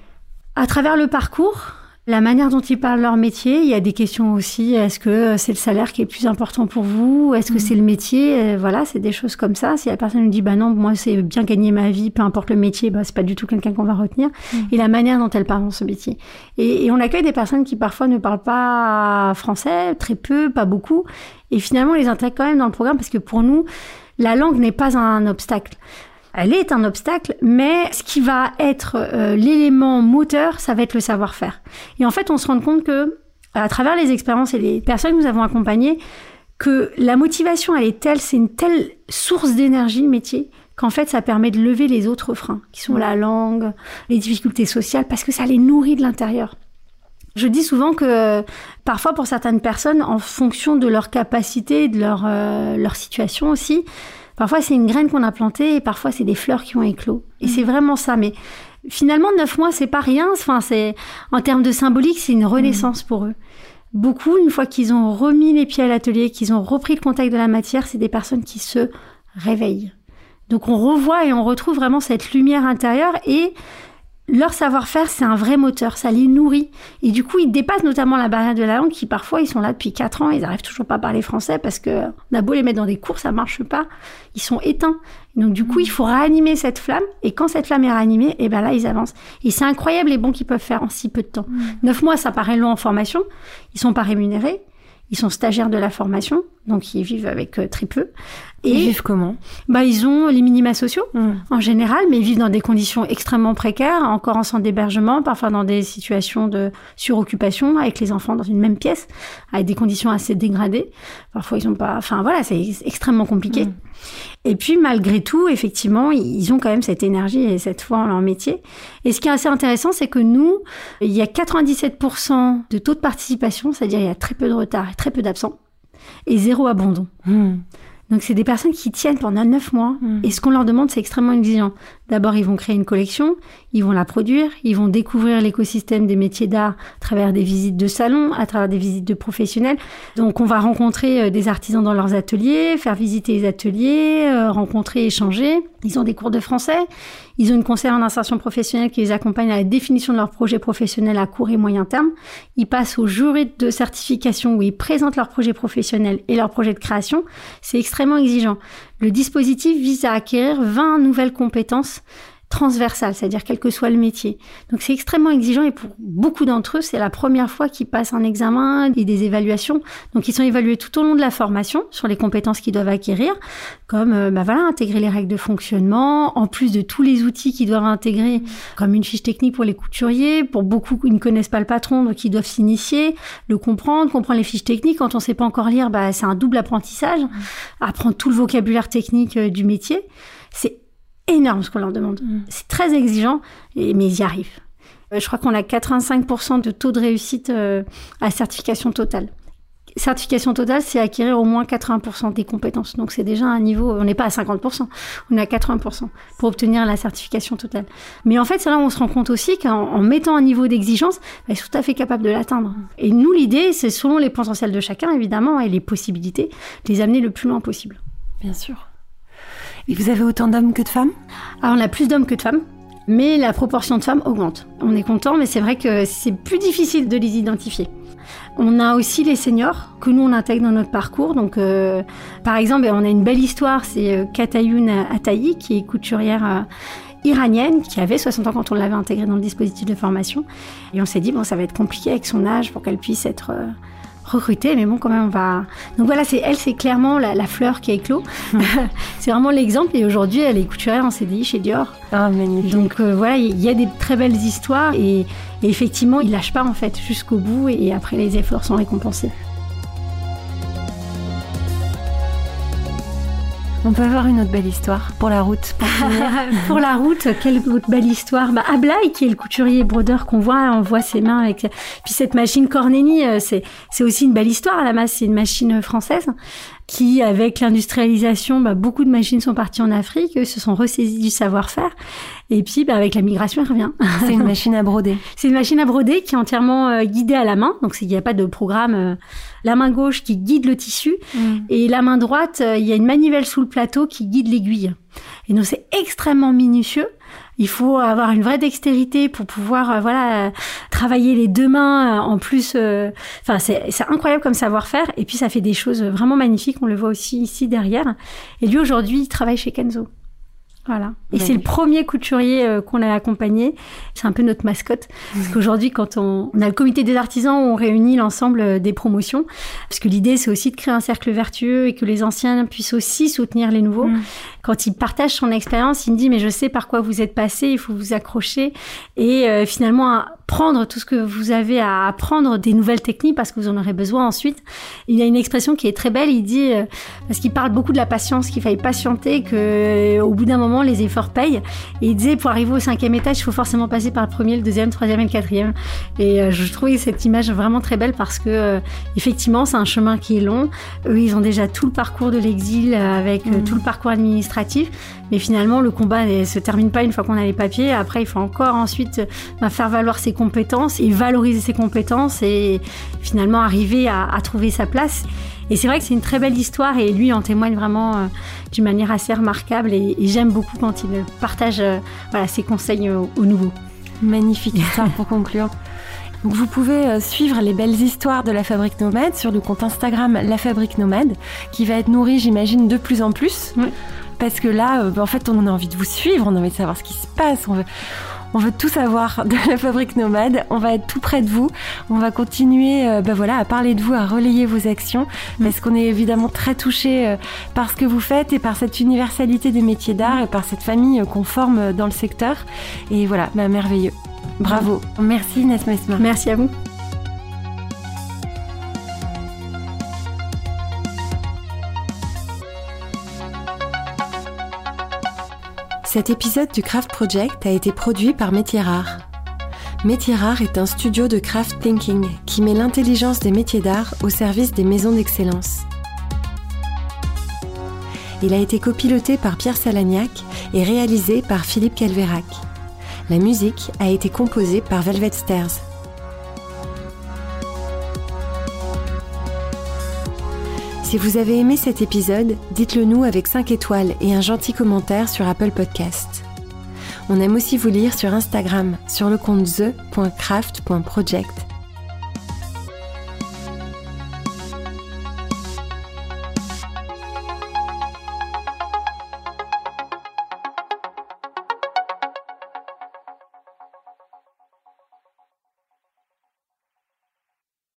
[SPEAKER 2] À travers le parcours, la manière dont ils parlent leur métier, il y a des questions aussi. Est-ce que c'est le salaire qui est plus important pour vous Est-ce que mm. c'est le métier euh, Voilà, c'est des choses comme ça. Si la personne nous dit, bah non, moi c'est bien gagner ma vie, peu importe le métier, bah c'est pas du tout quelqu'un qu'on va retenir. Mm. Et la manière dont elle parle dans ce métier. Et, et on accueille des personnes qui parfois ne parlent pas français, très peu, pas beaucoup. Et finalement, on les intègre quand même dans le programme parce que pour nous, la langue n'est pas un obstacle. Elle est un obstacle, mais ce qui va être euh, l'élément moteur, ça va être le savoir-faire. Et en fait, on se rend compte que, à travers les expériences et les personnes que nous avons accompagnées, que la motivation, elle est telle, c'est une telle source d'énergie, métier, qu'en fait, ça permet de lever les autres freins, qui sont la langue, les difficultés sociales, parce que ça les nourrit de l'intérieur. Je dis souvent que parfois pour certaines personnes, en fonction de leur capacité, de leur, euh, leur situation aussi, parfois c'est une graine qu'on a plantée et parfois c'est des fleurs qui ont éclos. Et c'est mmh. vraiment ça. Mais finalement, neuf mois, c'est pas rien. Enfin, c'est en termes de symbolique, c'est une renaissance mmh. pour eux. Beaucoup, une fois qu'ils ont remis les pieds à l'atelier, qu'ils ont repris le contact de la matière, c'est des personnes qui se réveillent. Donc on revoit et on retrouve vraiment cette lumière intérieure et leur savoir-faire, c'est un vrai moteur, ça les nourrit. Et du coup, ils dépassent notamment la barrière de la langue, qui parfois, ils sont là depuis 4 ans, ils n'arrivent toujours pas à parler français parce que on a beau les mettre dans des cours, ça marche pas. Ils sont éteints. donc, du coup, il faut réanimer cette flamme. Et quand cette flamme est réanimée, et eh ben là, ils avancent. Et c'est incroyable les bons qu'ils peuvent faire en si peu de temps. Mmh. Neuf mois, ça paraît long en formation. Ils sont pas rémunérés. Ils sont stagiaires de la formation, donc ils vivent avec euh, très peu.
[SPEAKER 1] Et ils vivent comment?
[SPEAKER 2] Bah ils ont les minima sociaux hmm. en général, mais ils vivent dans des conditions extrêmement précaires, encore en centre d'hébergement, parfois dans des situations de suroccupation avec les enfants dans une même pièce, avec des conditions assez dégradées. Parfois ils ont pas, enfin voilà, c'est extrêmement compliqué. Hmm. Et puis malgré tout, effectivement, ils ont quand même cette énergie et cette foi en leur métier. Et ce qui est assez intéressant, c'est que nous, il y a 97% de taux de participation, c'est-à-dire il y a très peu de retard et très peu d'absents, et zéro abandon. Hmm. Donc c'est des personnes qui tiennent pendant neuf mois. Hmm. Et ce qu'on leur demande, c'est extrêmement exigeant. D'abord, ils vont créer une collection, ils vont la produire, ils vont découvrir l'écosystème des métiers d'art à travers des visites de salons, à travers des visites de professionnels. Donc on va rencontrer euh, des artisans dans leurs ateliers, faire visiter les ateliers, euh, rencontrer, échanger. Ils ont des cours de français, ils ont une conseillère en insertion professionnelle qui les accompagne à la définition de leur projet professionnel à court et moyen terme. Ils passent au jury de certification où ils présentent leur projet professionnel et leur projet de création. C'est extrêmement exigeant. Le dispositif vise à acquérir 20 nouvelles compétences transversales, c'est-à-dire quel que soit le métier. Donc c'est extrêmement exigeant et pour beaucoup d'entre eux, c'est la première fois qu'ils passent un examen et des évaluations. Donc ils sont évalués tout au long de la formation sur les compétences qu'ils doivent acquérir, comme euh, bah voilà, intégrer les règles de fonctionnement, en plus de tous les outils qu'ils doivent intégrer, comme une fiche technique pour les couturiers. Pour beaucoup, ils ne connaissent pas le patron, donc ils doivent s'initier, le comprendre, comprendre les fiches techniques. Quand on ne sait pas encore lire, bah, c'est un double apprentissage, apprendre tout le vocabulaire technique euh, du métier. C'est énorme ce qu'on leur demande. Mm. C'est très exigeant, mais ils y arrivent. Euh, je crois qu'on a 85% de taux de réussite euh, à certification totale. certification totale, c'est acquérir au moins 80% des compétences. Donc c'est déjà un niveau, on n'est pas à 50%, on est à 80% pour obtenir la certification totale. Mais en fait, c'est là où on se rend compte aussi qu'en mettant un niveau d'exigence, bah, ils sont tout à fait capables de l'atteindre. Et nous, l'idée, c'est selon les potentiels de chacun, évidemment, et les possibilités, de les amener le plus loin possible.
[SPEAKER 1] Bien sûr. Et vous avez autant d'hommes que de femmes?
[SPEAKER 2] Alors on a plus d'hommes que de femmes mais la proportion de femmes augmente. On est content, mais c'est vrai que c'est plus difficile de les identifier. On a aussi les seniors que nous on intègre dans notre parcours. Donc, euh, par exemple, on a une belle histoire, c'est euh, Katayoun Atayi qui est couturière euh, iranienne qui avait 60 ans quand on l'avait intégrée dans le dispositif de formation. Et on s'est dit bon, ça va être compliqué avec son âge pour qu'elle puisse être recruter, mais bon, quand même, on va. Donc voilà, c'est elle, c'est clairement la, fleur qui a éclos. <laughs> <laughs> c'est vraiment l'exemple. Et aujourd'hui, elle est couturière en CDI chez Dior.
[SPEAKER 1] Ah, magnifique.
[SPEAKER 2] Donc euh, voilà, il y a des très belles histoires et, effectivement, il lâche pas en fait jusqu'au bout et après, les efforts sont récompensés.
[SPEAKER 1] On peut avoir une autre belle histoire pour la route. <laughs>
[SPEAKER 2] Pour, la route, quelle autre belle histoire? Bah, Ablaï, qui est le couturier brodeur qu'on voit, on voit ses mains avec. Puis cette machine Corneni, euh, c'est c'est aussi une belle histoire à la masse. C'est une machine française qui, avec l'industrialisation, bah, beaucoup de machines sont parties en Afrique, se sont ressaisies du savoir-faire. Et puis, bah, avec la migration, elle revient. <laughs>
[SPEAKER 1] C'est une machine à broder.
[SPEAKER 2] C'est une machine à broder qui est entièrement euh, guidée à la main. Donc, il n'y a pas de programme. Euh, la main gauche qui guide le tissu mm. et la main droite, euh, il y a une manivelle sous le plateau qui guide l'aiguille. Et donc, c'est extrêmement minutieux. Il faut avoir une vraie dextérité pour pouvoir euh, voilà travailler les deux mains euh, en plus. Euh, enfin, c'est incroyable comme savoir-faire. Et puis ça fait des choses vraiment magnifiques. On le voit aussi ici derrière. Et lui aujourd'hui, il travaille chez Kenzo. Voilà. Et c'est le premier couturier euh, qu'on a accompagné. C'est un peu notre mascotte. Parce qu'aujourd'hui, quand on, on, a le comité des artisans, on réunit l'ensemble euh, des promotions. Parce que l'idée, c'est aussi de créer un cercle vertueux et que les anciens puissent aussi soutenir les nouveaux. Mm. Quand il partage son expérience, il me dit, mais je sais par quoi vous êtes passé, il faut vous accrocher. Et euh, finalement, prendre tout ce que vous avez à apprendre, des nouvelles techniques, parce que vous en aurez besoin ensuite. Il y a une expression qui est très belle, il dit, euh, parce qu'il parle beaucoup de la patience, qu'il fallait patienter, que euh, au bout d'un moment, les efforts payent. Et il disait, pour arriver au cinquième étage, il faut forcément passer par le premier, le deuxième, le troisième et le quatrième. Et euh, je trouvais cette image vraiment très belle parce que, effectivement, c'est un chemin qui est long. Eux, ils ont déjà tout le parcours de l'exil avec mmh. tout le parcours administratif. Mais finalement, le combat ne se termine pas une fois qu'on a les papiers. Après, il faut encore ensuite bah, faire valoir ses compétences et valoriser ses compétences et finalement arriver à, trouver sa place. Et c'est vrai que c'est une très belle histoire et lui en témoigne vraiment euh, d'une manière assez remarquable et, j'aime beaucoup quand il partage euh, voilà, ses conseils aux, nouveaux.
[SPEAKER 1] Magnifique histoire pour conclure. Donc vous pouvez euh, suivre les belles histoires de la Fabrique Nomade sur le compte Instagram La Fabrique Nomade, qui va être nourri, j'imagine, de plus en plus. Oui parce que là, euh, en fait, on a envie de vous suivre, on a envie de savoir ce qui se passe, on veut, on veut tout savoir de la fabrique nomade. On va être tout près de vous. On va continuer, euh, bah voilà, à parler de vous, à relayer vos actions, mm. parce qu'on est évidemment très touché euh, par ce que vous faites et par cette universalité des métiers d'art et par cette famille qu'on forme dans le secteur. Et voilà, bah, merveilleux. Bravo. Merci Inès
[SPEAKER 2] Merci à vous.
[SPEAKER 1] Cet épisode du Craft Project a été produit par Métier Rare. Métier Rare est un studio de craft thinking qui met l'intelligence des métiers d'art au service des maisons d'excellence. Il a été copiloté par Pierre Salagnac et réalisé par Philippe Calvérac. La musique a été composée par Velvet Stairs. Si vous avez aimé cet épisode, dites-le nous avec 5 étoiles et un gentil commentaire sur Apple Podcast. On aime aussi vous lire sur Instagram, sur le compte the.craft.project